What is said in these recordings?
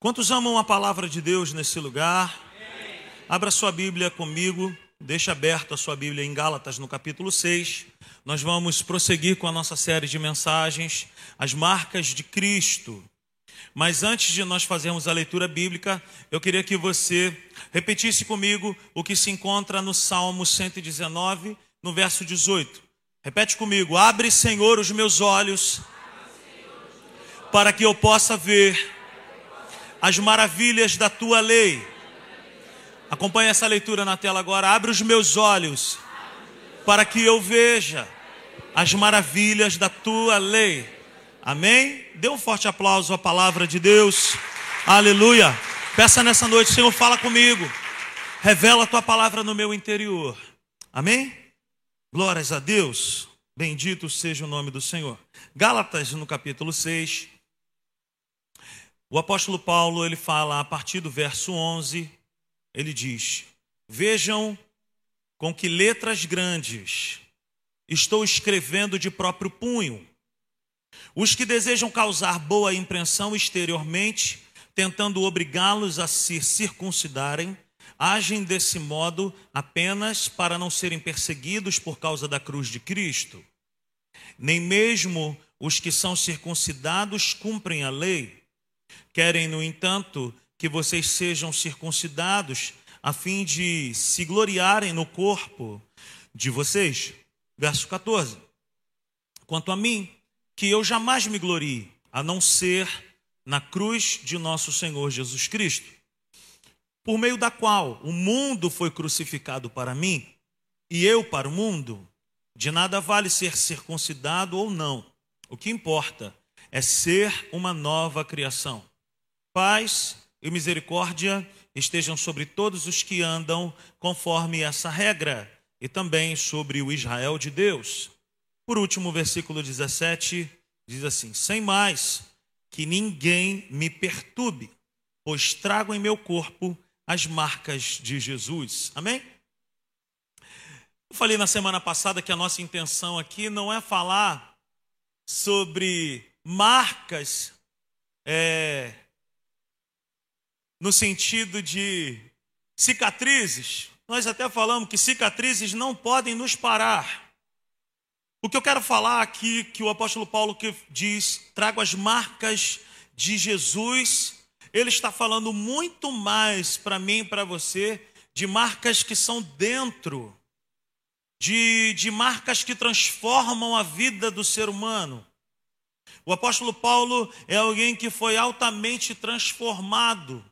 Quantos amam a palavra de Deus nesse lugar? Abra sua Bíblia comigo, deixa aberta a sua Bíblia em Gálatas, no capítulo 6. Nós vamos prosseguir com a nossa série de mensagens, As Marcas de Cristo. Mas antes de nós fazermos a leitura bíblica, eu queria que você repetisse comigo o que se encontra no Salmo 119, no verso 18. Repete comigo: Abre, Senhor, os meus olhos, para que eu possa ver as maravilhas da tua lei. Acompanhe essa leitura na tela agora. Abre os meus olhos, para que eu veja as maravilhas da tua lei. Amém? Dê um forte aplauso à palavra de Deus. Aleluia. Peça nessa noite, Senhor, fala comigo. Revela a tua palavra no meu interior. Amém? Glórias a Deus. Bendito seja o nome do Senhor. Gálatas, no capítulo 6. O apóstolo Paulo, ele fala a partir do verso 11, ele diz: Vejam com que letras grandes estou escrevendo de próprio punho. Os que desejam causar boa impressão exteriormente, tentando obrigá-los a se circuncidarem, agem desse modo apenas para não serem perseguidos por causa da cruz de Cristo. Nem mesmo os que são circuncidados cumprem a lei. Querem, no entanto, que vocês sejam circuncidados, a fim de se gloriarem no corpo de vocês. Verso 14. Quanto a mim, que eu jamais me glorie, a não ser na cruz de nosso Senhor Jesus Cristo por meio da qual o mundo foi crucificado para mim e eu para o mundo, de nada vale ser circuncidado ou não. O que importa é ser uma nova criação. Paz e misericórdia estejam sobre todos os que andam conforme essa regra e também sobre o Israel de Deus. Por último, versículo 17 diz assim: Sem mais, que ninguém me perturbe, pois trago em meu corpo as marcas de Jesus. Amém? Eu falei na semana passada que a nossa intenção aqui não é falar sobre marcas é, no sentido de cicatrizes. Nós até falamos que cicatrizes não podem nos parar. O que eu quero falar aqui, que o apóstolo Paulo que diz, trago as marcas de Jesus ele está falando muito mais para mim e para você de marcas que são dentro, de, de marcas que transformam a vida do ser humano. O apóstolo Paulo é alguém que foi altamente transformado.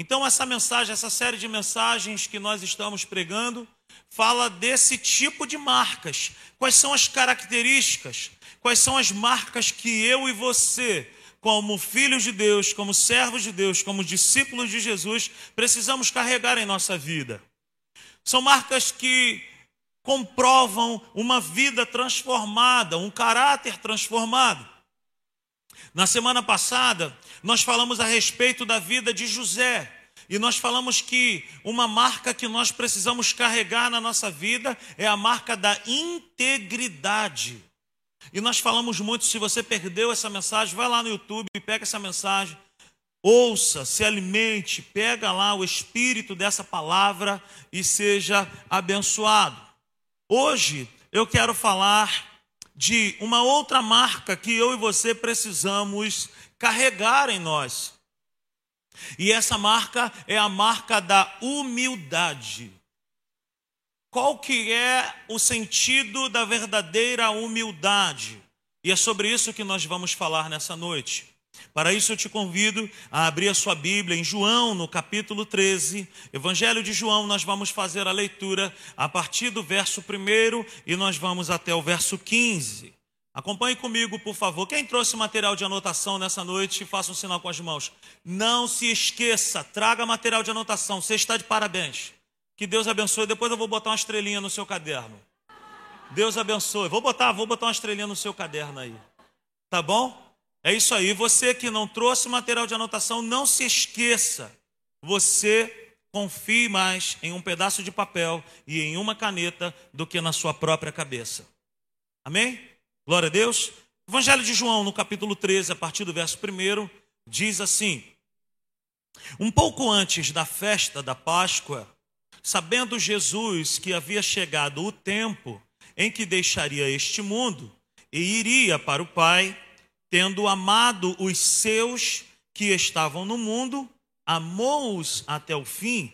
Então, essa mensagem, essa série de mensagens que nós estamos pregando, fala desse tipo de marcas. Quais são as características? Quais são as marcas que eu e você como filhos de Deus, como servos de Deus, como discípulos de Jesus, precisamos carregar em nossa vida. São marcas que comprovam uma vida transformada, um caráter transformado. Na semana passada, nós falamos a respeito da vida de José. E nós falamos que uma marca que nós precisamos carregar na nossa vida é a marca da integridade. E nós falamos muito, se você perdeu essa mensagem, vai lá no YouTube, pega essa mensagem, ouça, se alimente, pega lá o espírito dessa palavra e seja abençoado. Hoje eu quero falar de uma outra marca que eu e você precisamos carregar em nós. E essa marca é a marca da humildade. Qual que é o sentido da verdadeira humildade? E é sobre isso que nós vamos falar nessa noite. Para isso eu te convido a abrir a sua Bíblia em João, no capítulo 13, Evangelho de João, nós vamos fazer a leitura a partir do verso 1 e nós vamos até o verso 15. Acompanhe comigo, por favor. Quem trouxe material de anotação nessa noite, faça um sinal com as mãos. Não se esqueça, traga material de anotação. Você está de parabéns. Que Deus abençoe. Depois eu vou botar uma estrelinha no seu caderno. Deus abençoe. Vou botar, vou botar uma estrelinha no seu caderno aí. Tá bom? É isso aí. Você que não trouxe material de anotação, não se esqueça. Você confie mais em um pedaço de papel e em uma caneta do que na sua própria cabeça. Amém? Glória a Deus. Evangelho de João, no capítulo 13, a partir do verso 1, diz assim: Um pouco antes da festa da Páscoa, sabendo Jesus que havia chegado o tempo em que deixaria este mundo e iria para o Pai, tendo amado os seus que estavam no mundo, amou-os até o fim.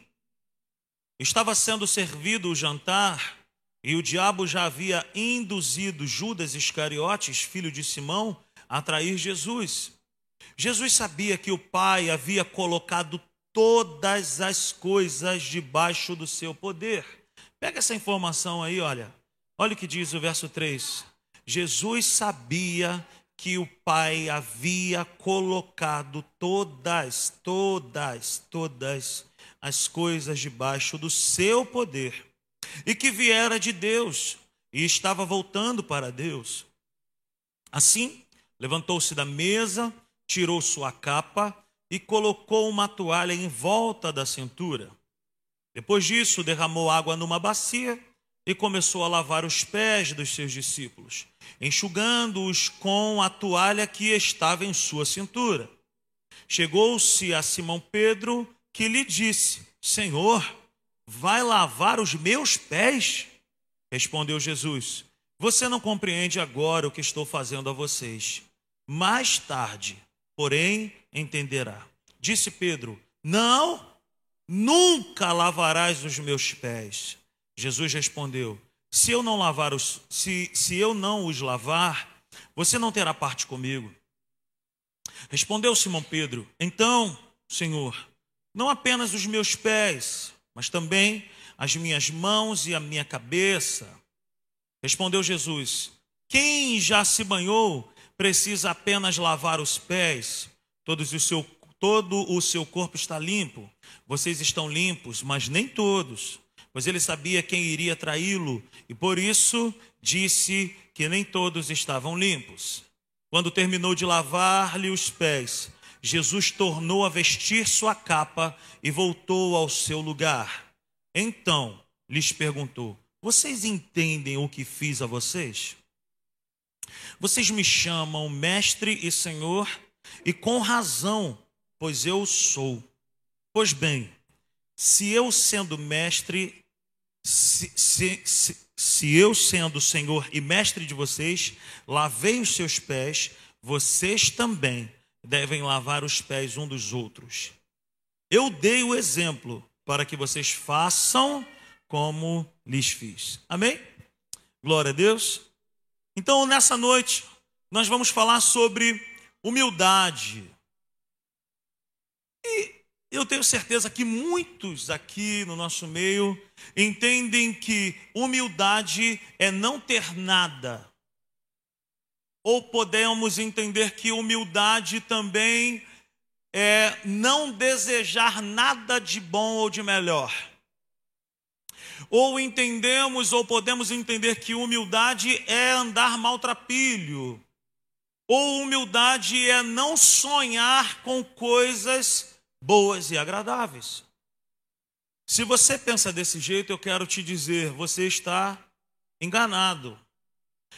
Estava sendo servido o jantar e o diabo já havia induzido Judas Iscariotes, filho de Simão, a trair Jesus. Jesus sabia que o Pai havia colocado todas as coisas debaixo do seu poder. Pega essa informação aí, olha. Olha o que diz o verso 3. Jesus sabia que o Pai havia colocado todas, todas, todas as coisas debaixo do seu poder e que viera de Deus e estava voltando para Deus. Assim, levantou-se da mesa, tirou sua capa e colocou uma toalha em volta da cintura. Depois disso, derramou água numa bacia e começou a lavar os pés dos seus discípulos, enxugando-os com a toalha que estava em sua cintura. Chegou-se a Simão Pedro, que lhe disse: Senhor, vai lavar os meus pés? Respondeu Jesus: Você não compreende agora o que estou fazendo a vocês. Mais tarde, porém, entenderá. Disse Pedro: Não, nunca lavarás os meus pés. Jesus respondeu: Se eu não lavar os, se, se eu não os lavar, você não terá parte comigo. Respondeu Simão Pedro: Então, Senhor, não apenas os meus pés, mas também as minhas mãos e a minha cabeça. Respondeu Jesus: Quem já se banhou precisa apenas lavar os pés, todos o seu, todo o seu corpo está limpo. Vocês estão limpos, mas nem todos, pois ele sabia quem iria traí-lo e por isso disse que nem todos estavam limpos. Quando terminou de lavar-lhe os pés, Jesus tornou a vestir sua capa e voltou ao seu lugar. Então lhes perguntou: Vocês entendem o que fiz a vocês? Vocês me chamam mestre e senhor, e com razão, pois eu sou. Pois bem, se eu sendo mestre, se, se, se, se eu sendo senhor e mestre de vocês, lavei os seus pés, vocês também devem lavar os pés um dos outros. Eu dei o exemplo para que vocês façam como lhes fiz. Amém? Glória a Deus. Então, nessa noite, nós vamos falar sobre humildade. E eu tenho certeza que muitos aqui no nosso meio entendem que humildade é não ter nada ou podemos entender que humildade também é não desejar nada de bom ou de melhor. Ou entendemos ou podemos entender que humildade é andar maltrapilho. Ou humildade é não sonhar com coisas boas e agradáveis. Se você pensa desse jeito, eu quero te dizer, você está enganado.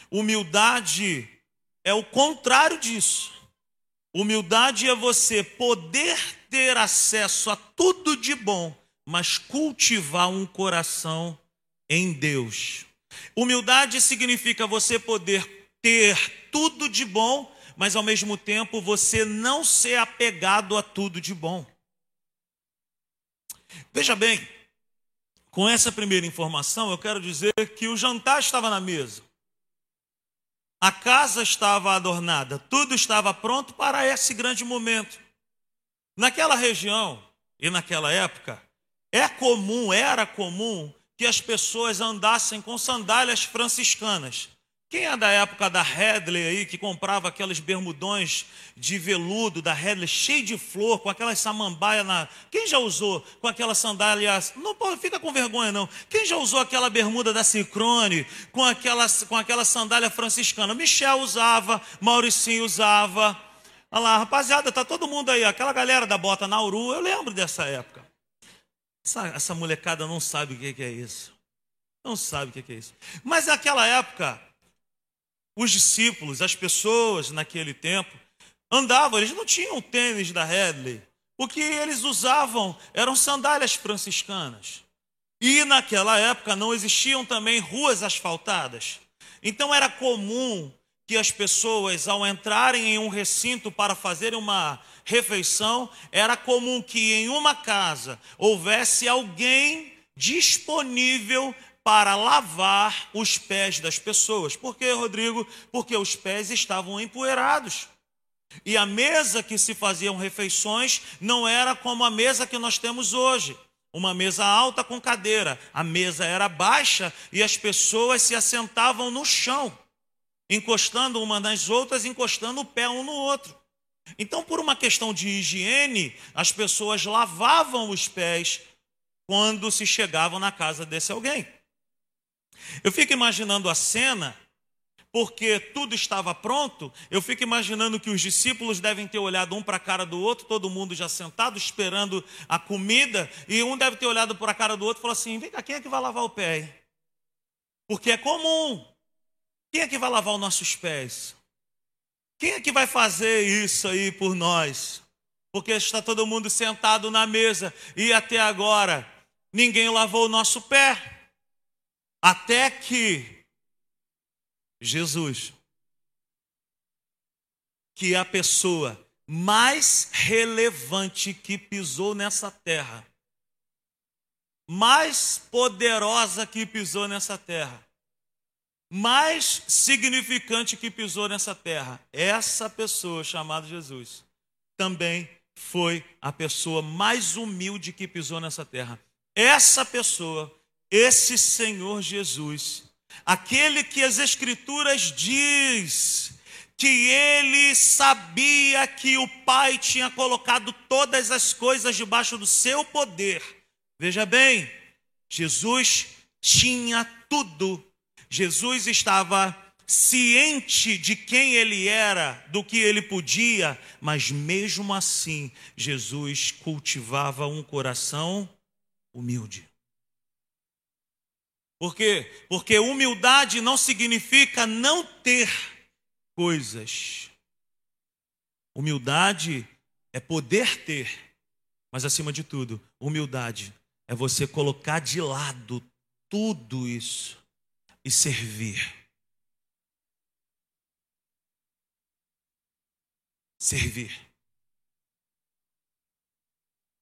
Humildade é o contrário disso. Humildade é você poder ter acesso a tudo de bom, mas cultivar um coração em Deus. Humildade significa você poder ter tudo de bom, mas ao mesmo tempo você não ser apegado a tudo de bom. Veja bem, com essa primeira informação, eu quero dizer que o jantar estava na mesa. A casa estava adornada, tudo estava pronto para esse grande momento. Naquela região e naquela época, é comum, era comum que as pessoas andassem com sandálias franciscanas. Quem é da época da Headley aí, que comprava aqueles bermudões de veludo da Headley, cheio de flor, com aquelas samambaia na. Quem já usou com aquelas sandálias? Não fica com vergonha, não. Quem já usou aquela bermuda da Cicrone, com aquela, com aquela sandália franciscana? Michel usava, Mauricinho usava. Olha lá, rapaziada, tá todo mundo aí, aquela galera da bota Nauru, eu lembro dessa época. Essa, essa molecada não sabe o que é isso. Não sabe o que é isso. Mas naquela época, os discípulos, as pessoas naquele tempo, andavam, eles não tinham tênis da Headley, O que eles usavam eram sandálias franciscanas. E naquela época não existiam também ruas asfaltadas. Então era comum que as pessoas, ao entrarem em um recinto para fazerem uma refeição, era comum que em uma casa houvesse alguém disponível para lavar os pés das pessoas. Por quê, Rodrigo? Porque os pés estavam empoeirados. E a mesa que se faziam refeições não era como a mesa que nós temos hoje. Uma mesa alta com cadeira. A mesa era baixa e as pessoas se assentavam no chão encostando uma nas outras, encostando o pé um no outro. Então, por uma questão de higiene, as pessoas lavavam os pés quando se chegavam na casa desse alguém. Eu fico imaginando a cena, porque tudo estava pronto, eu fico imaginando que os discípulos devem ter olhado um para a cara do outro, todo mundo já sentado, esperando a comida, e um deve ter olhado para a cara do outro e falou assim: vem cá, quem é que vai lavar o pé? Porque é comum quem é que vai lavar os nossos pés? Quem é que vai fazer isso aí por nós? Porque está todo mundo sentado na mesa e até agora ninguém lavou o nosso pé. Até que Jesus, que é a pessoa mais relevante que pisou nessa terra, mais poderosa que pisou nessa terra, mais significante que pisou nessa terra. Essa pessoa chamada Jesus também foi a pessoa mais humilde que pisou nessa terra. Essa pessoa, esse Senhor Jesus, aquele que as Escrituras diz que ele sabia que o Pai tinha colocado todas as coisas debaixo do seu poder. Veja bem, Jesus tinha tudo Jesus estava ciente de quem ele era, do que ele podia, mas mesmo assim, Jesus cultivava um coração humilde. Por quê? Porque humildade não significa não ter coisas. Humildade é poder ter, mas acima de tudo, humildade é você colocar de lado tudo isso e servir. Servir.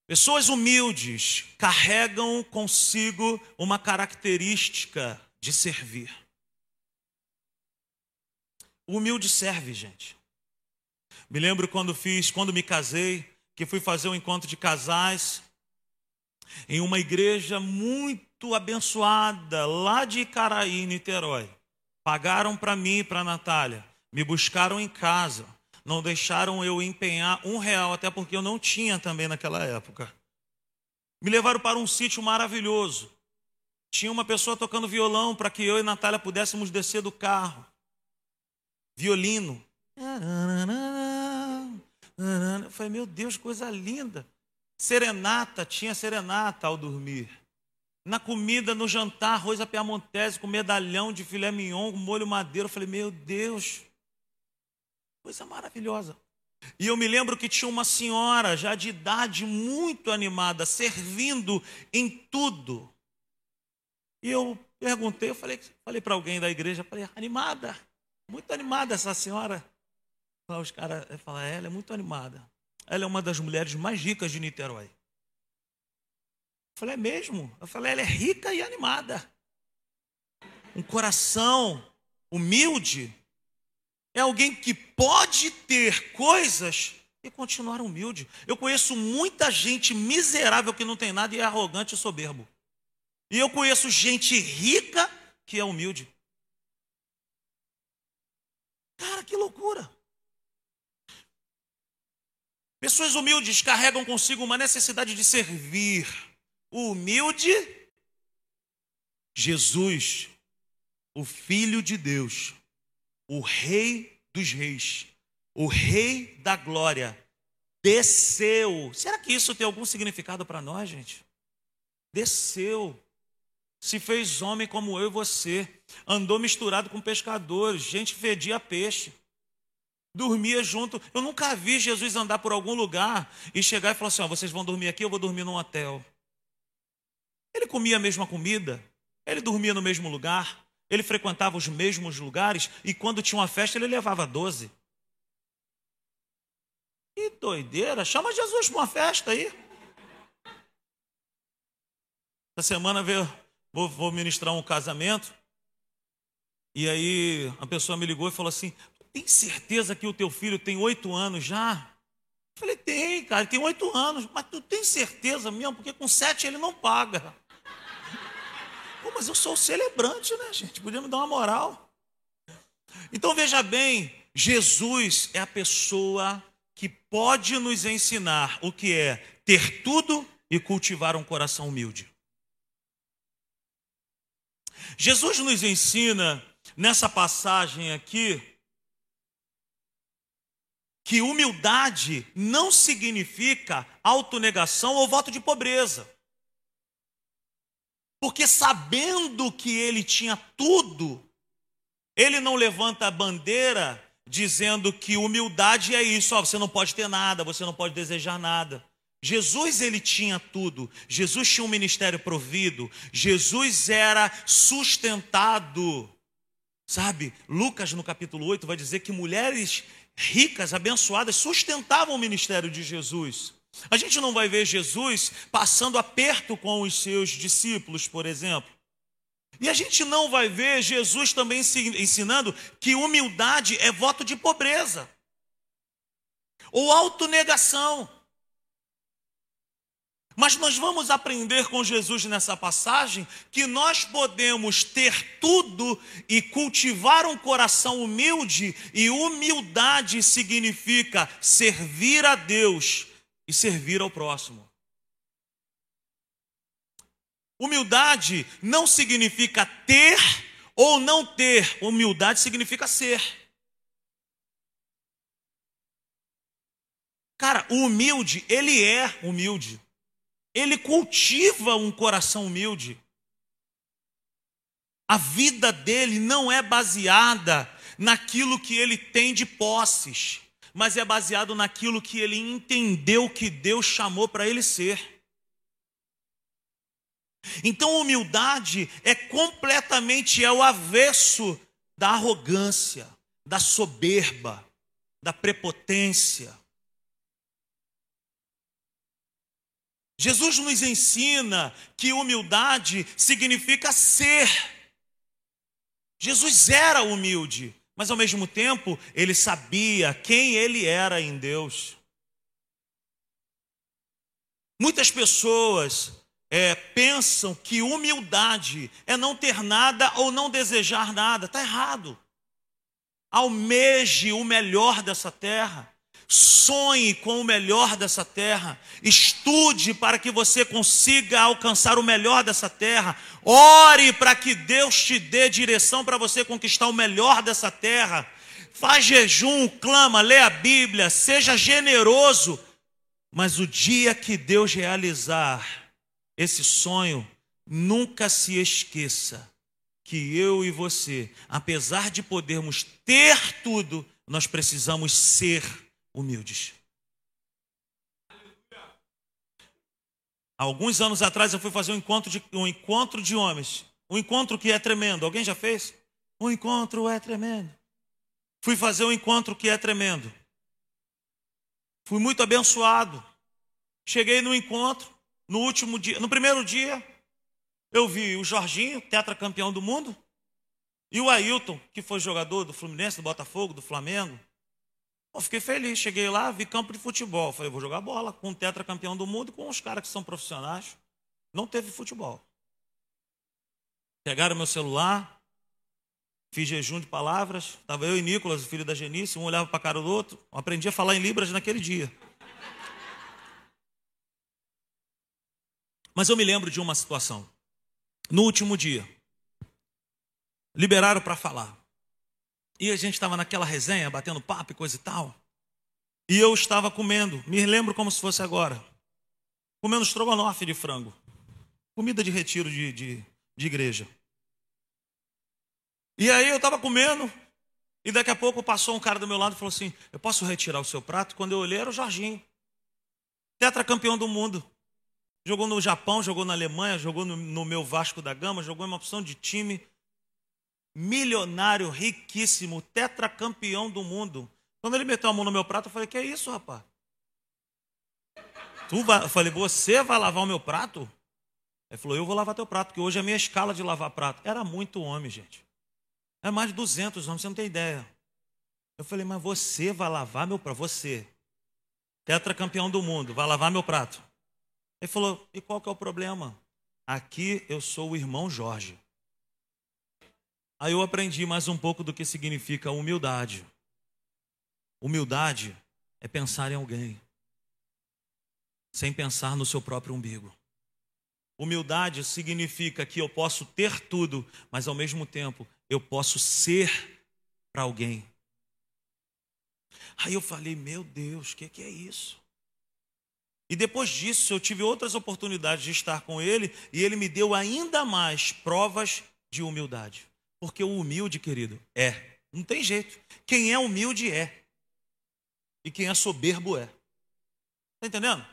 Pessoas humildes carregam consigo uma característica de servir. O humilde serve, gente. Me lembro quando fiz, quando me casei, que fui fazer um encontro de casais em uma igreja muito abençoada, lá de Icaraí, Niterói. Pagaram para mim e para Natália. Me buscaram em casa. Não deixaram eu empenhar um real, até porque eu não tinha também naquela época. Me levaram para um sítio maravilhoso. Tinha uma pessoa tocando violão para que eu e Natália pudéssemos descer do carro. Violino. Eu falei, meu Deus, coisa linda. Serenata, tinha serenata ao dormir. Na comida, no jantar, arroz a piamontese com medalhão de filé mignon, molho madeiro. Eu falei, meu Deus, coisa maravilhosa. E eu me lembro que tinha uma senhora, já de idade muito animada, servindo em tudo. E eu perguntei, eu falei, falei para alguém da igreja, falei, animada, muito animada essa senhora. Os caras falam, ela é muito animada. Ela é uma das mulheres mais ricas de Niterói. Eu falei, é mesmo? Eu falei, ela é rica e animada. Um coração humilde é alguém que pode ter coisas e continuar humilde. Eu conheço muita gente miserável que não tem nada e é arrogante e soberbo. E eu conheço gente rica que é humilde. Cara, que loucura. Pessoas humildes carregam consigo uma necessidade de servir o humilde Jesus, o Filho de Deus, o Rei dos Reis, o Rei da Glória, desceu. Será que isso tem algum significado para nós, gente? Desceu, se fez homem como eu e você, andou misturado com pescadores, gente fedia peixe. dormia junto. Eu nunca vi Jesus andar por algum lugar e chegar e falar assim: ó, vocês vão dormir aqui, eu vou dormir num hotel. Ele comia a mesma comida, ele dormia no mesmo lugar, ele frequentava os mesmos lugares e quando tinha uma festa ele levava doze. Que doideira! Chama Jesus para uma festa aí. Essa semana vou, vou ministrar um casamento. E aí a pessoa me ligou e falou assim: Tem certeza que o teu filho tem oito anos já? Eu falei, tem, cara, tem oito anos, mas tu tem certeza mesmo? Porque com sete ele não paga. Mas eu sou celebrante, né, gente? Podia me dar uma moral. Então veja bem, Jesus é a pessoa que pode nos ensinar o que é ter tudo e cultivar um coração humilde. Jesus nos ensina nessa passagem aqui que humildade não significa autonegação ou voto de pobreza. Porque sabendo que ele tinha tudo, ele não levanta a bandeira dizendo que humildade é isso, ó, você não pode ter nada, você não pode desejar nada. Jesus ele tinha tudo. Jesus tinha um ministério provido. Jesus era sustentado. Sabe? Lucas no capítulo 8 vai dizer que mulheres ricas, abençoadas, sustentavam o ministério de Jesus. A gente não vai ver Jesus passando aperto com os seus discípulos, por exemplo. E a gente não vai ver Jesus também ensinando que humildade é voto de pobreza ou autonegação. Mas nós vamos aprender com Jesus nessa passagem que nós podemos ter tudo e cultivar um coração humilde, e humildade significa servir a Deus e servir ao próximo. Humildade não significa ter ou não ter, humildade significa ser. Cara, o humilde, ele é humilde. Ele cultiva um coração humilde. A vida dele não é baseada naquilo que ele tem de posses, mas é baseado naquilo que ele entendeu que Deus chamou para ele ser. Então, humildade é completamente é o avesso da arrogância, da soberba, da prepotência. Jesus nos ensina que humildade significa ser. Jesus era humilde, mas ao mesmo tempo ele sabia quem ele era em Deus. Muitas pessoas é, pensam que humildade é não ter nada ou não desejar nada. Está errado. Almeje o melhor dessa terra. Sonhe com o melhor dessa terra. Estude para que você consiga alcançar o melhor dessa terra. Ore para que Deus te dê direção para você conquistar o melhor dessa terra. Faz jejum, clama, lê a Bíblia, seja generoso. Mas o dia que Deus realizar esse sonho, nunca se esqueça que eu e você, apesar de podermos ter tudo, nós precisamos ser humildes. Alguns anos atrás eu fui fazer um encontro de, um encontro de homens. Um encontro que é tremendo. Alguém já fez? Um encontro é tremendo. Fui fazer um encontro que é tremendo. Fui muito abençoado. Cheguei no encontro. No último dia, no primeiro dia, eu vi o Jorginho, tetracampeão do mundo, e o Ailton, que foi jogador do Fluminense, do Botafogo, do Flamengo. Eu fiquei feliz, cheguei lá, vi campo de futebol. Falei, vou jogar bola com o tetracampeão do mundo e com os caras que são profissionais. Não teve futebol. Pegaram meu celular, fiz jejum de palavras. Estava eu e Nicolas, o filho da Genice, um olhava para a cara do outro. Eu aprendi a falar em Libras naquele dia. Mas eu me lembro de uma situação. No último dia, liberaram para falar. E a gente estava naquela resenha, batendo papo e coisa e tal. E eu estava comendo, me lembro como se fosse agora, comendo estrogonofe de frango. Comida de retiro de, de, de igreja. E aí eu estava comendo, E daqui a pouco passou um cara do meu lado e falou assim: Eu posso retirar o seu prato? Quando eu olhei, era o Jorginho, tetracampeão do mundo. Jogou no Japão, jogou na Alemanha, jogou no, no meu Vasco da Gama, jogou em uma opção de time. Milionário, riquíssimo, tetracampeão do mundo. Quando ele meteu a mão no meu prato, eu falei: Que é isso, rapaz? Tu vai... Eu falei: Você vai lavar o meu prato? Ele falou: Eu vou lavar teu prato, porque hoje é a minha escala de lavar prato. Era muito homem, gente. É mais de 200 homens, você não tem ideia. Eu falei, mas você vai lavar meu prato? Você, tetracampeão do mundo, vai lavar meu prato? Ele falou, e qual que é o problema? Aqui eu sou o irmão Jorge. Aí eu aprendi mais um pouco do que significa humildade. Humildade é pensar em alguém, sem pensar no seu próprio umbigo. Humildade significa que eu posso ter tudo, mas ao mesmo tempo eu posso ser para alguém. Aí eu falei, meu Deus, o que, que é isso? E depois disso eu tive outras oportunidades de estar com ele e ele me deu ainda mais provas de humildade. Porque o humilde, querido, é. Não tem jeito. Quem é humilde é. E quem é soberbo é. Está entendendo?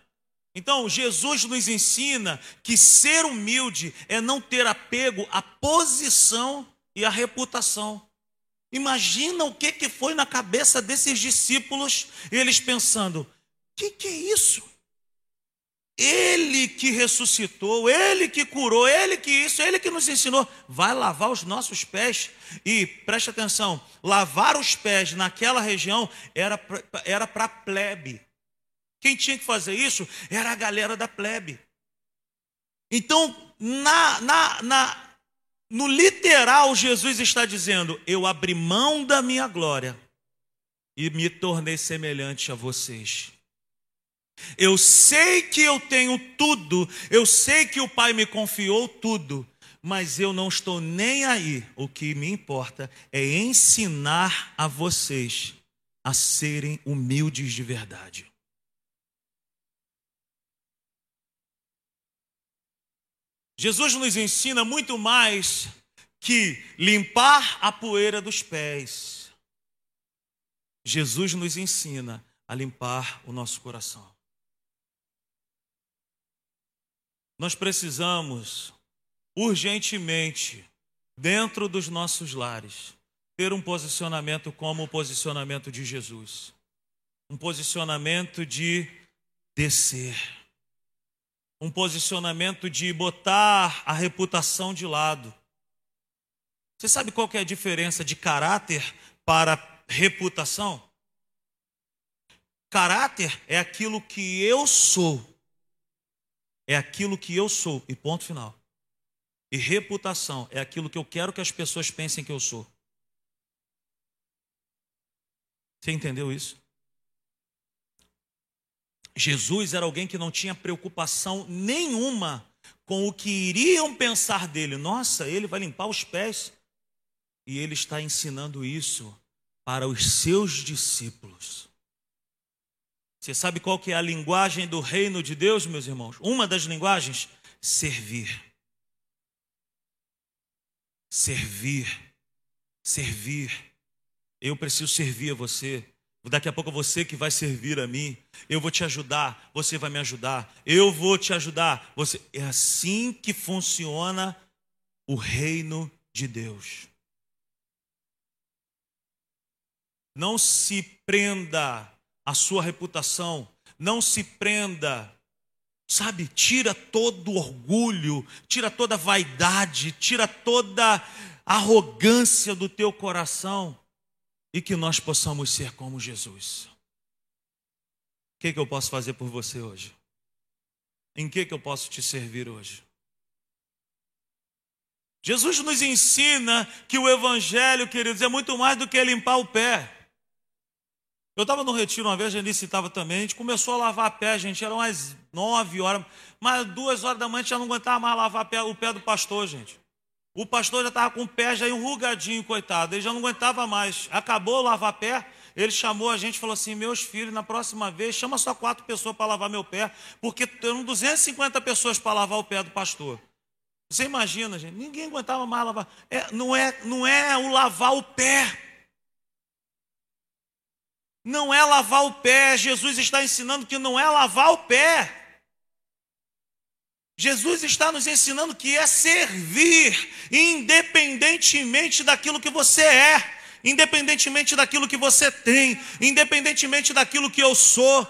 Então, Jesus nos ensina que ser humilde é não ter apego à posição e a reputação. Imagina o que, que foi na cabeça desses discípulos, eles pensando: o que, que é isso? Ele que ressuscitou, ele que curou, ele que isso, ele que nos ensinou, vai lavar os nossos pés. E preste atenção: lavar os pés naquela região era para era plebe. Quem tinha que fazer isso era a galera da plebe. Então, na, na, na, no literal, Jesus está dizendo: Eu abri mão da minha glória e me tornei semelhante a vocês. Eu sei que eu tenho tudo, eu sei que o Pai me confiou tudo, mas eu não estou nem aí. O que me importa é ensinar a vocês a serem humildes de verdade. Jesus nos ensina muito mais que limpar a poeira dos pés. Jesus nos ensina a limpar o nosso coração. Nós precisamos urgentemente, dentro dos nossos lares, ter um posicionamento como o posicionamento de Jesus. Um posicionamento de descer um posicionamento de botar a reputação de lado. Você sabe qual que é a diferença de caráter para reputação? Caráter é aquilo que eu sou. É aquilo que eu sou, e ponto final. E reputação é aquilo que eu quero que as pessoas pensem que eu sou. Você entendeu isso? Jesus era alguém que não tinha preocupação nenhuma com o que iriam pensar dele. Nossa, ele vai limpar os pés. E ele está ensinando isso para os seus discípulos. Você sabe qual que é a linguagem do reino de Deus, meus irmãos? Uma das linguagens, servir. Servir. Servir. Eu preciso servir a você. Daqui a pouco você que vai servir a mim, eu vou te ajudar, você vai me ajudar, eu vou te ajudar. Você é assim que funciona o reino de Deus. Não se prenda à sua reputação, não se prenda, sabe? Tira todo orgulho, tira toda a vaidade, tira toda a arrogância do teu coração e que nós possamos ser como Jesus. O que, que eu posso fazer por você hoje? Em que, que eu posso te servir hoje? Jesus nos ensina que o Evangelho, queridos, é muito mais do que limpar o pé. Eu estava no retiro uma vez, a gente estava também, a gente começou a lavar a pé, gente, eram umas nove horas, mas duas horas da manhã a gente já não aguentava mais lavar o pé do pastor, gente. O pastor já estava com o pé já enrugadinho, coitado. Ele já não aguentava mais. Acabou lavar pé. Ele chamou a gente e falou assim: Meus filhos, na próxima vez, chama só quatro pessoas para lavar meu pé, porque tem 250 pessoas para lavar o pé do pastor. Você imagina, gente? Ninguém aguentava mais lavar. É, não, é, não é o lavar o pé. Não é lavar o pé. Jesus está ensinando que não é lavar o pé. Jesus está nos ensinando que é servir, independentemente daquilo que você é, independentemente daquilo que você tem, independentemente daquilo que eu sou.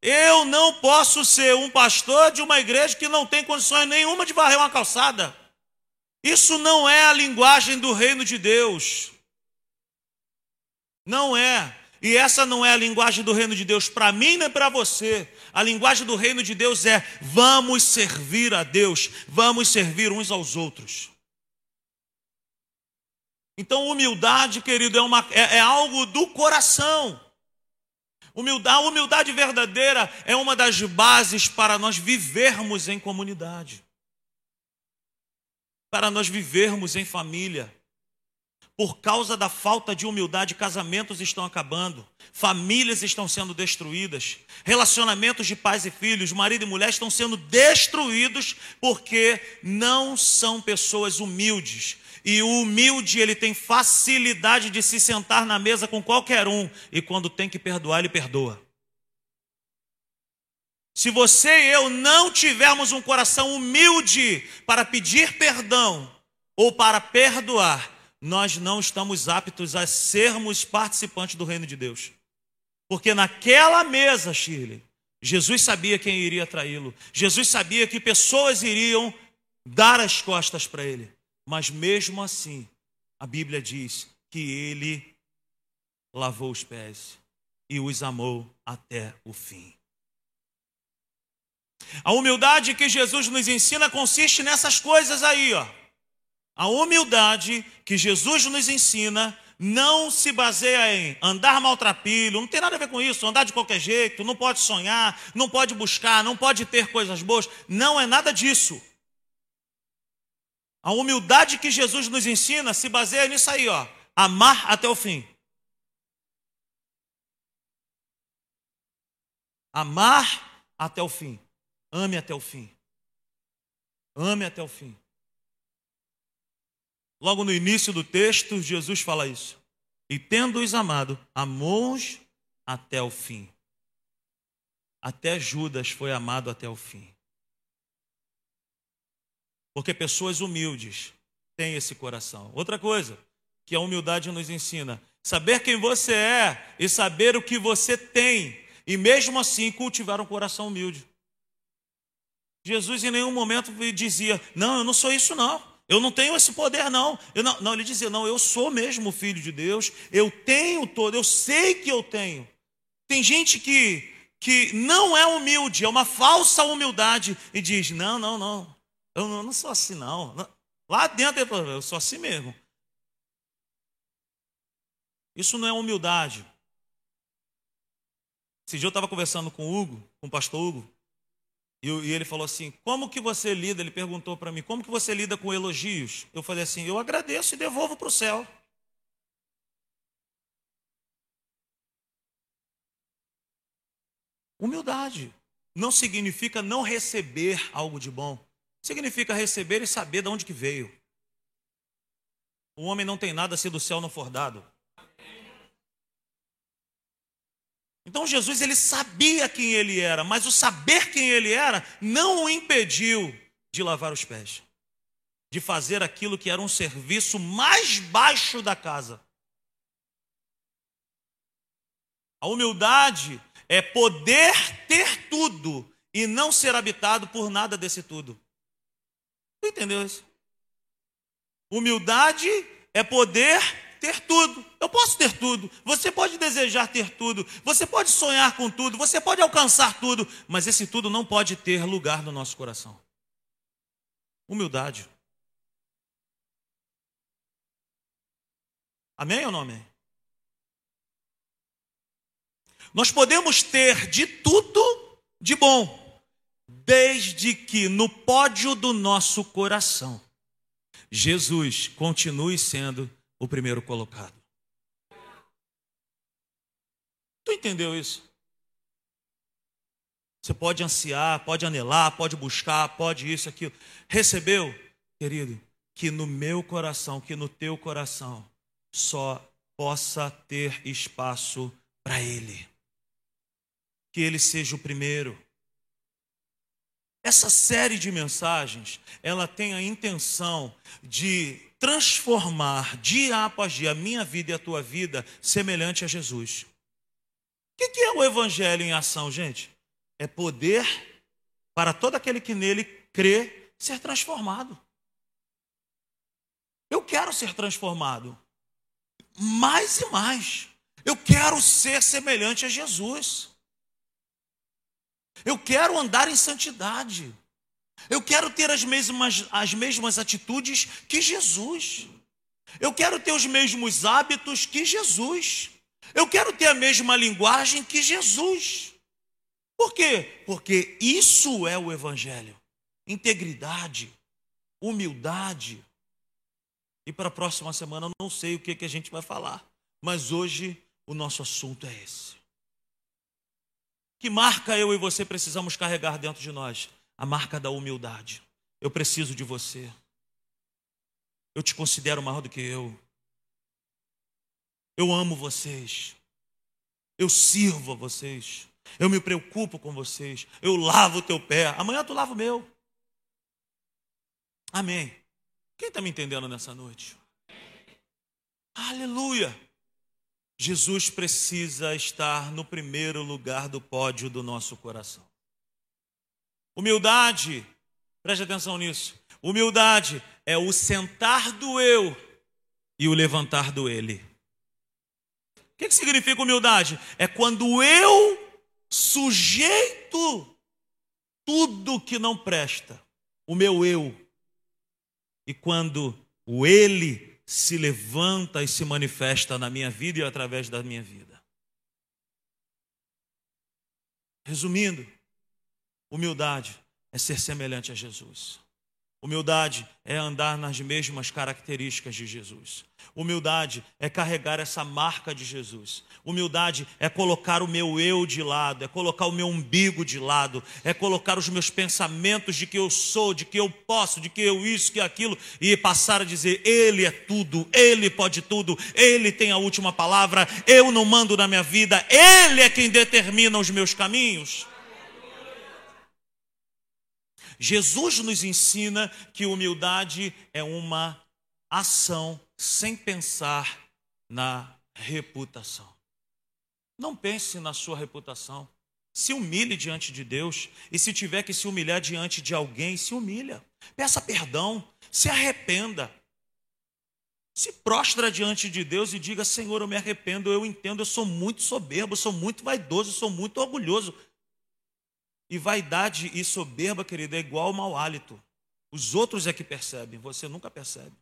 Eu não posso ser um pastor de uma igreja que não tem condições nenhuma de varrer uma calçada. Isso não é a linguagem do reino de Deus. Não é. E essa não é a linguagem do reino de Deus para mim nem para você. A linguagem do reino de Deus é: vamos servir a Deus, vamos servir uns aos outros. Então, humildade, querido, é, uma, é, é algo do coração. Humildade, a humildade verdadeira é uma das bases para nós vivermos em comunidade, para nós vivermos em família. Por causa da falta de humildade, casamentos estão acabando, famílias estão sendo destruídas, relacionamentos de pais e filhos, marido e mulher estão sendo destruídos porque não são pessoas humildes, e o humilde, ele tem facilidade de se sentar na mesa com qualquer um. E quando tem que perdoar, ele perdoa. Se você e eu não tivermos um coração humilde para pedir perdão ou para perdoar, nós não estamos aptos a sermos participantes do reino de Deus. Porque naquela mesa, Shirley, Jesus sabia quem iria traí-lo. Jesus sabia que pessoas iriam dar as costas para ele. Mas mesmo assim, a Bíblia diz que ele lavou os pés e os amou até o fim. A humildade que Jesus nos ensina consiste nessas coisas aí, ó. A humildade que Jesus nos ensina não se baseia em andar maltrapilho, não tem nada a ver com isso, andar de qualquer jeito, não pode sonhar, não pode buscar, não pode ter coisas boas, não é nada disso. A humildade que Jesus nos ensina se baseia nisso aí, ó. Amar até o fim. Amar até o fim. Ame até o fim. Ame até o fim. Logo no início do texto, Jesus fala isso. E tendo-os amado, amou-os até o fim. Até Judas foi amado até o fim. Porque pessoas humildes têm esse coração. Outra coisa que a humildade nos ensina: saber quem você é e saber o que você tem, e mesmo assim cultivar um coração humilde. Jesus em nenhum momento dizia: Não, eu não sou isso, não. Eu não tenho esse poder, não. não. Não, ele dizia: Não, eu sou mesmo filho de Deus. Eu tenho todo, eu sei que eu tenho. Tem gente que, que não é humilde, é uma falsa humildade, e diz: Não, não, não. Eu não, sou assim, não. Lá dentro eu sou assim mesmo. Isso não é humildade. Esse dia eu estava conversando com o Hugo, com o pastor Hugo, e, e ele falou assim: Como que você lida? Ele perguntou para mim: Como que você lida com elogios? Eu falei assim: Eu agradeço e devolvo para o céu. Humildade não significa não receber algo de bom. Significa receber e saber de onde que veio. O homem não tem nada se do céu não for dado. Então Jesus ele sabia quem ele era, mas o saber quem ele era não o impediu de lavar os pés, de fazer aquilo que era um serviço mais baixo da casa. A humildade é poder ter tudo e não ser habitado por nada desse tudo. Tu entendeu isso? Humildade é poder ter tudo. Eu posso ter tudo. Você pode desejar ter tudo. Você pode sonhar com tudo. Você pode alcançar tudo. Mas esse tudo não pode ter lugar no nosso coração. Humildade. Amém ou não amém? Nós podemos ter de tudo de bom desde que no pódio do nosso coração Jesus continue sendo o primeiro colocado. Tu entendeu isso? Você pode ansiar, pode anelar, pode buscar, pode isso, aquilo. Recebeu, querido, que no meu coração, que no teu coração, só possa ter espaço para Ele. Que Ele seja o primeiro. Essa série de mensagens, ela tem a intenção de transformar dia após dia a minha vida e a tua vida semelhante a Jesus. O que é o Evangelho em ação, gente? É poder para todo aquele que nele crê ser transformado. Eu quero ser transformado mais e mais. Eu quero ser semelhante a Jesus. Eu quero andar em santidade. Eu quero ter as mesmas, as mesmas atitudes que Jesus. Eu quero ter os mesmos hábitos que Jesus. Eu quero ter a mesma linguagem que Jesus. Por quê? Porque isso é o Evangelho: integridade, humildade. E para a próxima semana eu não sei o que, que a gente vai falar, mas hoje o nosso assunto é esse. Que marca eu e você precisamos carregar dentro de nós? A marca da humildade. Eu preciso de você. Eu te considero maior do que eu. Eu amo vocês. Eu sirvo a vocês. Eu me preocupo com vocês. Eu lavo o teu pé. Amanhã tu lava o meu. Amém. Quem está me entendendo nessa noite? Aleluia. Jesus precisa estar no primeiro lugar do pódio do nosso coração. Humildade, preste atenção nisso. Humildade é o sentar do eu e o levantar do ele. O que, que significa humildade? É quando eu sujeito tudo que não presta, o meu eu, e quando o ele se levanta e se manifesta na minha vida e através da minha vida. Resumindo, humildade é ser semelhante a Jesus. Humildade é andar nas mesmas características de Jesus. Humildade é carregar essa marca de Jesus. Humildade é colocar o meu eu de lado, é colocar o meu umbigo de lado, é colocar os meus pensamentos de que eu sou, de que eu posso, de que eu isso, que aquilo, e passar a dizer: Ele é tudo, Ele pode tudo, Ele tem a última palavra, eu não mando na minha vida, Ele é quem determina os meus caminhos. Jesus nos ensina que humildade é uma ação sem pensar na reputação. Não pense na sua reputação. Se humilhe diante de Deus e se tiver que se humilhar diante de alguém, se humilha. Peça perdão, se arrependa. Se prostra diante de Deus e diga: Senhor, eu me arrependo, eu entendo, eu sou muito soberbo, eu sou muito vaidoso, eu sou muito orgulhoso. E vaidade e soberba, querido, é igual ao mau hálito. Os outros é que percebem, você nunca percebe.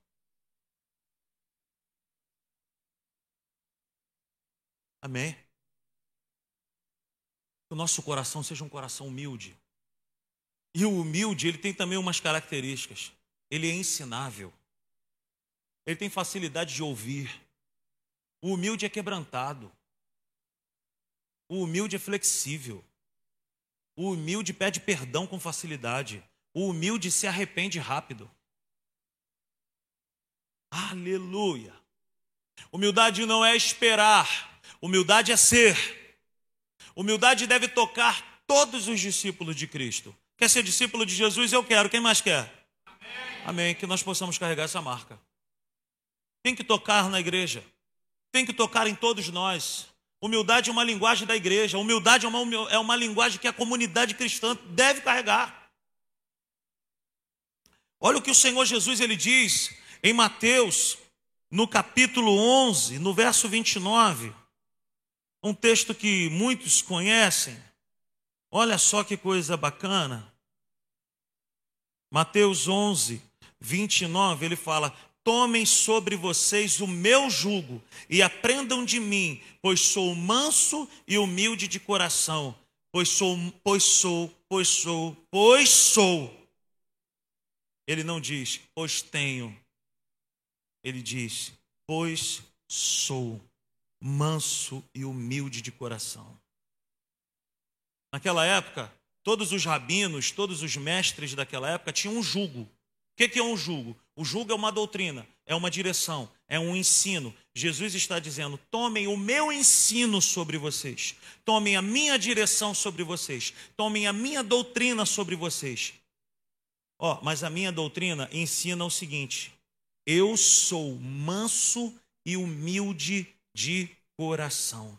Amém? Que o nosso coração seja um coração humilde. E o humilde, ele tem também umas características. Ele é ensinável. Ele tem facilidade de ouvir. O humilde é quebrantado. O humilde é flexível. O humilde pede perdão com facilidade. O humilde se arrepende rápido. Aleluia. Humildade não é esperar, humildade é ser. Humildade deve tocar todos os discípulos de Cristo. Quer ser discípulo de Jesus? Eu quero. Quem mais quer? Amém. Amém. Que nós possamos carregar essa marca. Tem que tocar na igreja. Tem que tocar em todos nós. Humildade é uma linguagem da igreja. Humildade é uma, é uma linguagem que a comunidade cristã deve carregar. Olha o que o Senhor Jesus ele diz em Mateus, no capítulo 11, no verso 29. Um texto que muitos conhecem. Olha só que coisa bacana. Mateus 11, 29, ele fala: Tomem sobre vocês o meu jugo e aprendam de mim, pois sou manso e humilde de coração, pois sou, pois sou, pois sou, pois sou. Ele não diz, pois tenho. Ele diz, pois sou manso e humilde de coração. Naquela época, todos os rabinos, todos os mestres daquela época tinham um jugo. O que é um jugo? O jugo é uma doutrina, é uma direção, é um ensino. Jesus está dizendo: tomem o meu ensino sobre vocês, tomem a minha direção sobre vocês, tomem a minha doutrina sobre vocês. Ó, oh, mas a minha doutrina ensina o seguinte: eu sou manso e humilde de coração.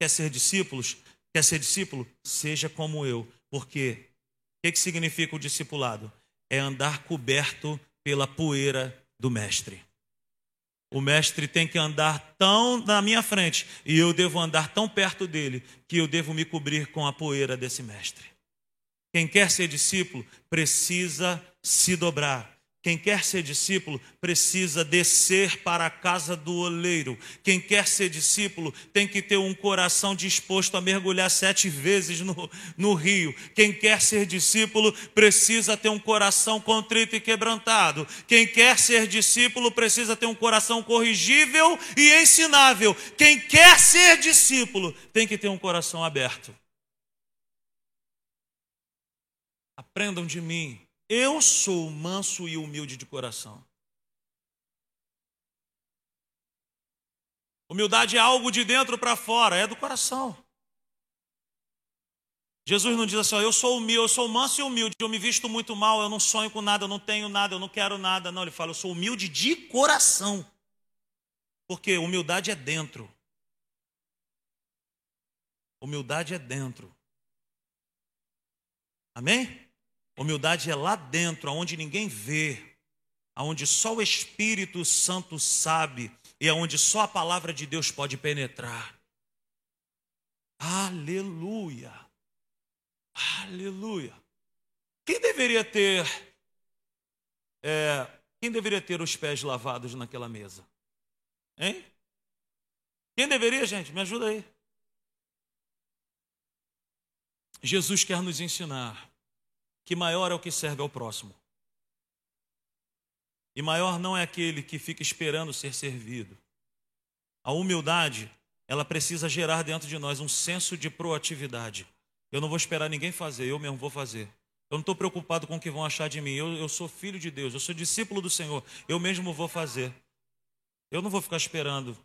Quer ser discípulos? Quer ser discípulo? Seja como eu. Porque o que, que significa o discipulado? É andar coberto pela poeira do Mestre. O Mestre tem que andar tão na minha frente e eu devo andar tão perto dele que eu devo me cobrir com a poeira desse Mestre. Quem quer ser discípulo precisa se dobrar quem quer ser discípulo precisa descer para a casa do oleiro. Quem quer ser discípulo tem que ter um coração disposto a mergulhar sete vezes no, no rio. Quem quer ser discípulo precisa ter um coração contrito e quebrantado. Quem quer ser discípulo precisa ter um coração corrigível e ensinável. Quem quer ser discípulo tem que ter um coração aberto. Aprendam de mim eu sou manso e humilde de coração. Humildade é algo de dentro para fora, é do coração. Jesus não diz assim, ó, eu sou humilde, eu sou manso e humilde, eu me visto muito mal, eu não sonho com nada, eu não tenho nada, eu não quero nada. Não, ele fala, eu sou humilde de coração. Porque humildade é dentro. Humildade é dentro. Amém? Humildade é lá dentro, aonde ninguém vê, aonde só o Espírito Santo sabe e aonde só a palavra de Deus pode penetrar. Aleluia. Aleluia. Quem deveria ter é, quem deveria ter os pés lavados naquela mesa? Hein? Quem deveria, gente? Me ajuda aí. Jesus quer nos ensinar que maior é o que serve ao próximo. E maior não é aquele que fica esperando ser servido. A humildade, ela precisa gerar dentro de nós um senso de proatividade. Eu não vou esperar ninguém fazer, eu mesmo vou fazer. Eu não estou preocupado com o que vão achar de mim. Eu, eu sou filho de Deus, eu sou discípulo do Senhor. Eu mesmo vou fazer. Eu não vou ficar esperando.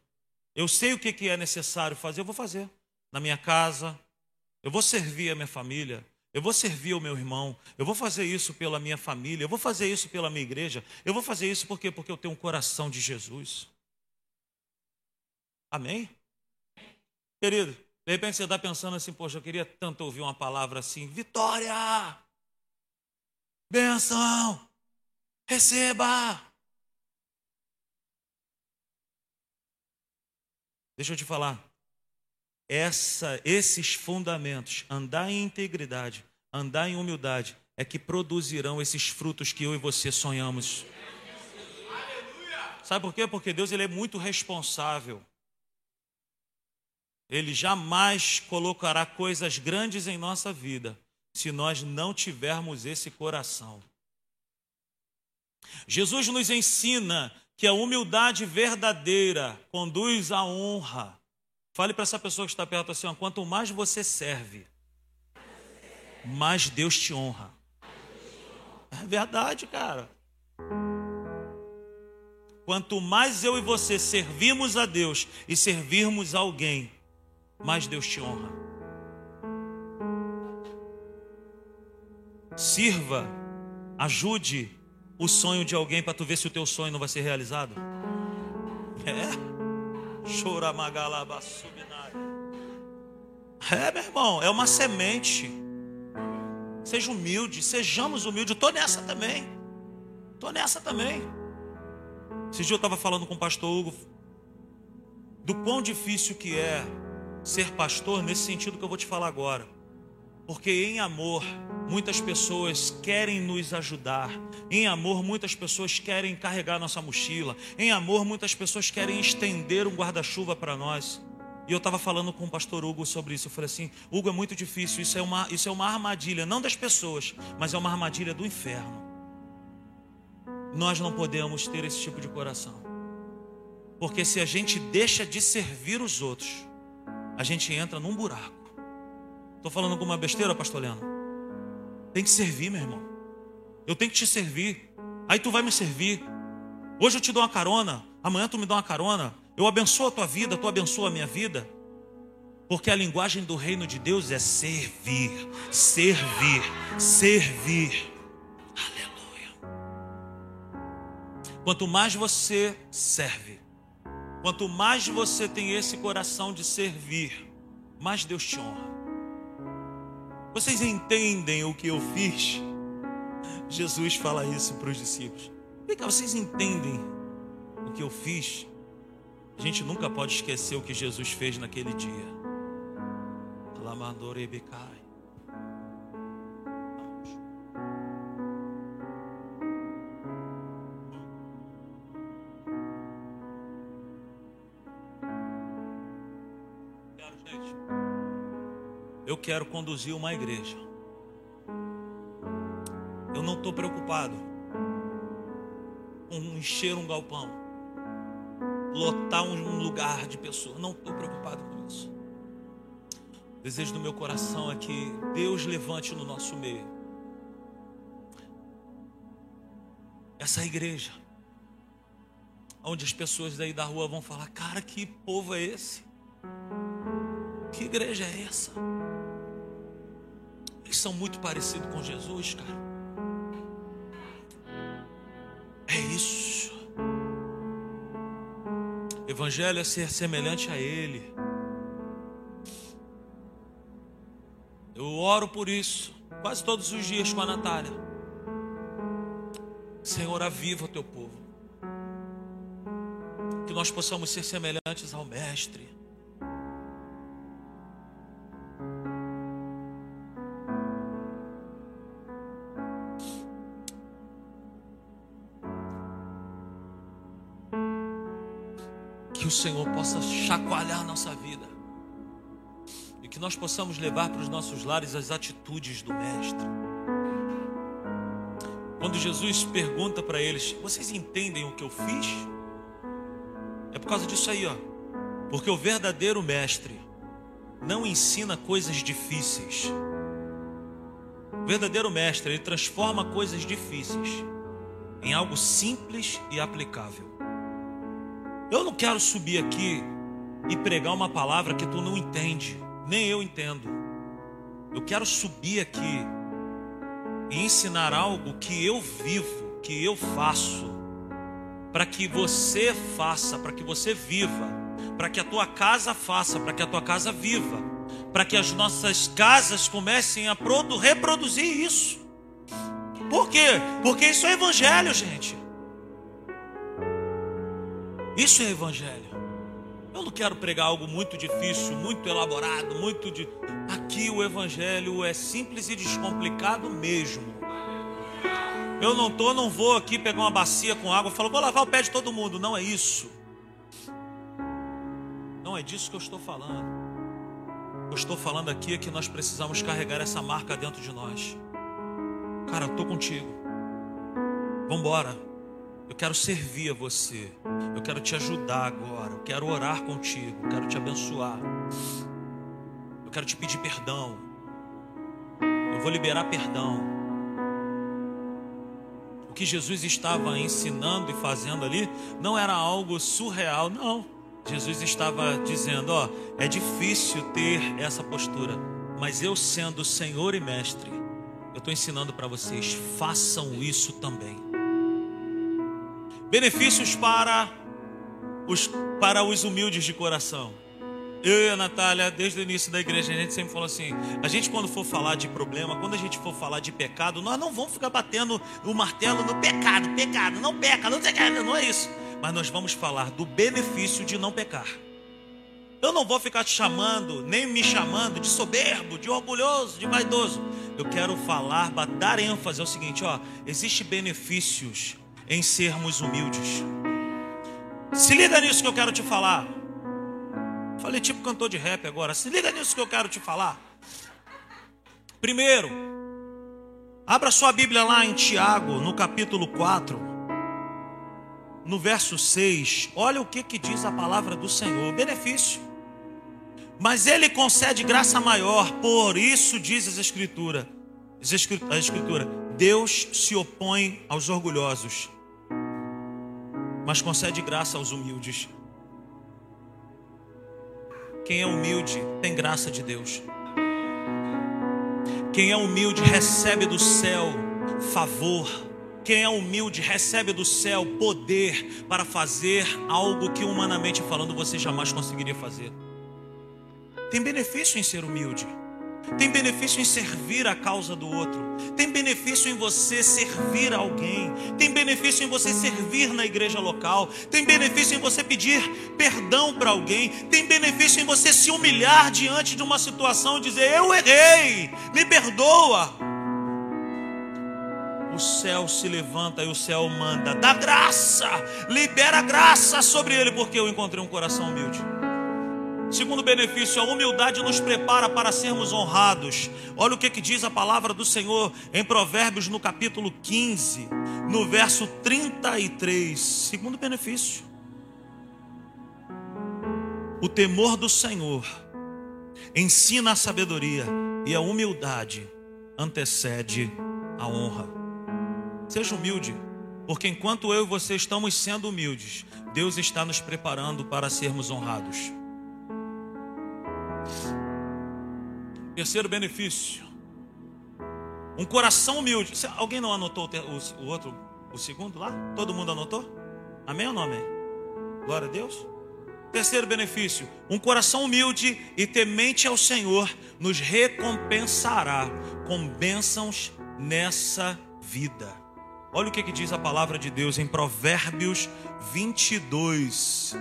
Eu sei o que, que é necessário fazer, eu vou fazer. Na minha casa, eu vou servir a minha família, eu vou servir o meu irmão, eu vou fazer isso pela minha família, eu vou fazer isso pela minha igreja, eu vou fazer isso porque porque eu tenho um coração de Jesus. Amém? Querido, de repente você está pensando assim, poxa, eu queria tanto ouvir uma palavra assim, vitória! Benção! Receba! Deixa eu te falar, essa, esses fundamentos, andar em integridade, andar em humildade, é que produzirão esses frutos que eu e você sonhamos. Sabe por quê? Porque Deus ele é muito responsável. Ele jamais colocará coisas grandes em nossa vida se nós não tivermos esse coração. Jesus nos ensina que a humildade verdadeira conduz à honra. Fale para essa pessoa que está perto assim: ó, quanto mais você serve, mais Deus te honra. É verdade, cara. Quanto mais eu e você servimos a Deus e servirmos alguém, mais Deus te honra. Sirva, ajude o sonho de alguém para tu ver se o teu sonho não vai ser realizado. É. É, meu irmão, é uma semente. Seja humilde, sejamos humildes. Estou nessa também. Estou nessa também. Esse dia eu estava falando com o pastor Hugo do quão difícil que é ser pastor nesse sentido que eu vou te falar agora. Porque em amor, muitas pessoas querem nos ajudar. Em amor, muitas pessoas querem carregar nossa mochila. Em amor, muitas pessoas querem estender um guarda-chuva para nós. E eu estava falando com o pastor Hugo sobre isso. Eu falei assim: Hugo, é muito difícil. Isso é, uma, isso é uma armadilha, não das pessoas, mas é uma armadilha do inferno. Nós não podemos ter esse tipo de coração. Porque se a gente deixa de servir os outros, a gente entra num buraco. Estou falando alguma besteira, pastor Leandro? Tem que servir, meu irmão. Eu tenho que te servir. Aí tu vai me servir. Hoje eu te dou uma carona. Amanhã tu me dá uma carona. Eu abençoo a tua vida, tu abençoa a minha vida. Porque a linguagem do reino de Deus é servir, servir, servir. Aleluia. Quanto mais você serve, quanto mais você tem esse coração de servir, mais Deus te honra. Vocês entendem o que eu fiz? Jesus fala isso para os discípulos. Vem cá, vocês entendem o que eu fiz? A gente nunca pode esquecer o que Jesus fez naquele dia. Lamandorebecai. Quero conduzir uma igreja. Eu não estou preocupado com encher um galpão, lotar um lugar de pessoas. Não estou preocupado com isso. O desejo do meu coração é que Deus levante no nosso meio essa igreja, onde as pessoas daí da rua vão falar: Cara, que povo é esse? Que igreja é essa? Eles são muito parecidos com Jesus, cara. É isso. Evangelho é ser semelhante a Ele. Eu oro por isso, quase todos os dias com a Natália. Senhor, aviva o teu povo. Que nós possamos ser semelhantes ao Mestre. Senhor possa chacoalhar nossa vida. E que nós possamos levar para os nossos lares as atitudes do Mestre. Quando Jesus pergunta para eles: Vocês entendem o que eu fiz? É por causa disso aí, ó. Porque o verdadeiro Mestre não ensina coisas difíceis. O verdadeiro Mestre, ele transforma coisas difíceis em algo simples e aplicável. Eu não quero subir aqui e pregar uma palavra que tu não entende, nem eu entendo. Eu quero subir aqui e ensinar algo que eu vivo, que eu faço, para que você faça, para que você viva, para que a tua casa faça, para que a tua casa viva, para que as nossas casas comecem a reproduzir isso. Por quê? Porque isso é evangelho, gente. Isso é evangelho. Eu não quero pregar algo muito difícil, muito elaborado, muito de. Aqui o evangelho é simples e descomplicado mesmo. Eu não tô, não vou aqui pegar uma bacia com água e falar, vou lavar o pé de todo mundo. Não é isso. Não é disso que eu estou falando. Eu estou falando aqui é que nós precisamos carregar essa marca dentro de nós. Cara, eu estou contigo. Vamos embora. Eu quero servir a você. Eu quero te ajudar agora. Eu quero orar contigo. Eu quero te abençoar. Eu quero te pedir perdão. Eu vou liberar perdão. O que Jesus estava ensinando e fazendo ali não era algo surreal, não. Jesus estava dizendo: Ó, é difícil ter essa postura, mas eu, sendo Senhor e Mestre, eu estou ensinando para vocês: façam isso também. Benefícios para os, para os humildes de coração. Eu e a Natália, desde o início da igreja, a gente sempre falou assim: a gente, quando for falar de problema, quando a gente for falar de pecado, nós não vamos ficar batendo o martelo no pecado, pecado, não peca, não sei não é isso. Mas nós vamos falar do benefício de não pecar. Eu não vou ficar te chamando, nem me chamando de soberbo, de orgulhoso, de vaidoso. Eu quero falar, dar ênfase ao seguinte: ó, existem benefícios em sermos humildes. Se liga nisso que eu quero te falar. Falei tipo cantor de rap agora. Se liga nisso que eu quero te falar. Primeiro, abra sua Bíblia lá em Tiago, no capítulo 4, no verso 6. Olha o que, que diz a palavra do Senhor: benefício. Mas Ele concede graça maior, por isso diz as Escrituras. A Escritura: Deus se opõe aos orgulhosos, mas concede graça aos humildes. Quem é humilde tem graça de Deus. Quem é humilde recebe do céu favor. Quem é humilde recebe do céu poder para fazer algo que humanamente falando você jamais conseguiria fazer. Tem benefício em ser humilde. Tem benefício em servir a causa do outro. Tem benefício em você servir alguém. Tem benefício em você servir na igreja local. Tem benefício em você pedir perdão para alguém. Tem benefício em você se humilhar diante de uma situação e dizer: Eu errei, me perdoa. O céu se levanta e o céu manda, dá graça, libera graça sobre ele, porque eu encontrei um coração humilde. Segundo benefício, a humildade nos prepara para sermos honrados. Olha o que, que diz a palavra do Senhor em Provérbios, no capítulo 15, no verso 33. Segundo benefício, o temor do Senhor ensina a sabedoria e a humildade antecede a honra. Seja humilde, porque enquanto eu e você estamos sendo humildes, Deus está nos preparando para sermos honrados. Terceiro benefício. Um coração humilde. Alguém não anotou o, outro, o segundo lá? Todo mundo anotou? Amém ou não amém? Glória a Deus. Terceiro benefício: um coração humilde e temente ao Senhor nos recompensará com bênçãos nessa vida. Olha o que, que diz a palavra de Deus em Provérbios 22.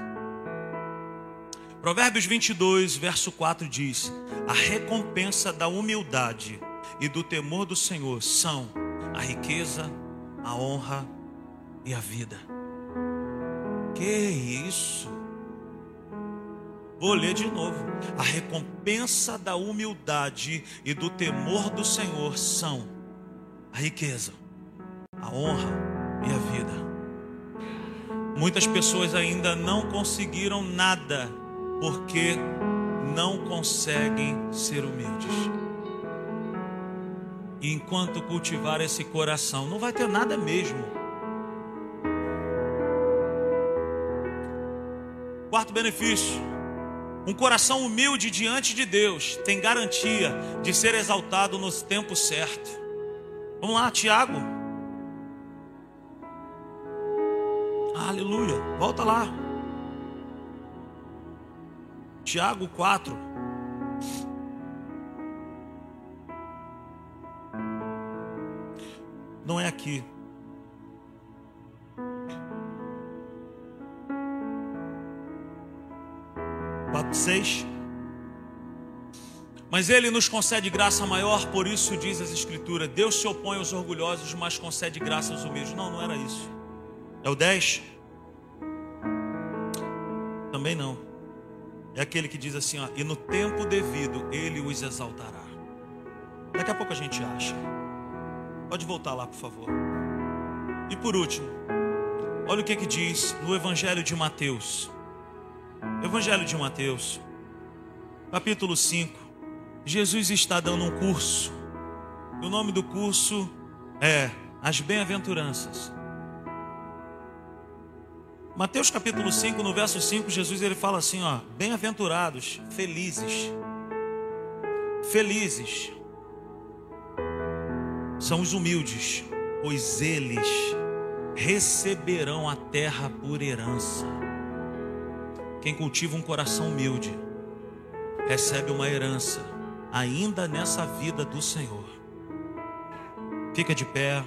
Provérbios 22, verso 4 diz: A recompensa da humildade e do temor do Senhor são a riqueza, a honra e a vida. Que isso? Vou ler de novo. A recompensa da humildade e do temor do Senhor são a riqueza, a honra e a vida. Muitas pessoas ainda não conseguiram nada porque não conseguem ser humildes. E enquanto cultivar esse coração, não vai ter nada mesmo. Quarto benefício: um coração humilde diante de Deus tem garantia de ser exaltado no tempo certo. Vamos lá, Tiago. Aleluia. Volta lá. Tiago 4. Não é aqui. Quatro, seis. Mas ele nos concede graça maior, por isso diz as Escrituras: Deus se opõe aos orgulhosos, mas concede graça aos humildes. Não, não era isso. É o 10? Também não. É aquele que diz assim, ó, e no tempo devido ele os exaltará. Daqui a pouco a gente acha. Pode voltar lá, por favor. E por último, olha o que que diz no Evangelho de Mateus. Evangelho de Mateus, capítulo 5. Jesus está dando um curso. E o nome do curso é As Bem-aventuranças. Mateus capítulo 5, no verso 5, Jesus ele fala assim, ó: Bem-aventurados, felizes. Felizes são os humildes, pois eles receberão a terra por herança. Quem cultiva um coração humilde recebe uma herança ainda nessa vida do Senhor. Fica de pé.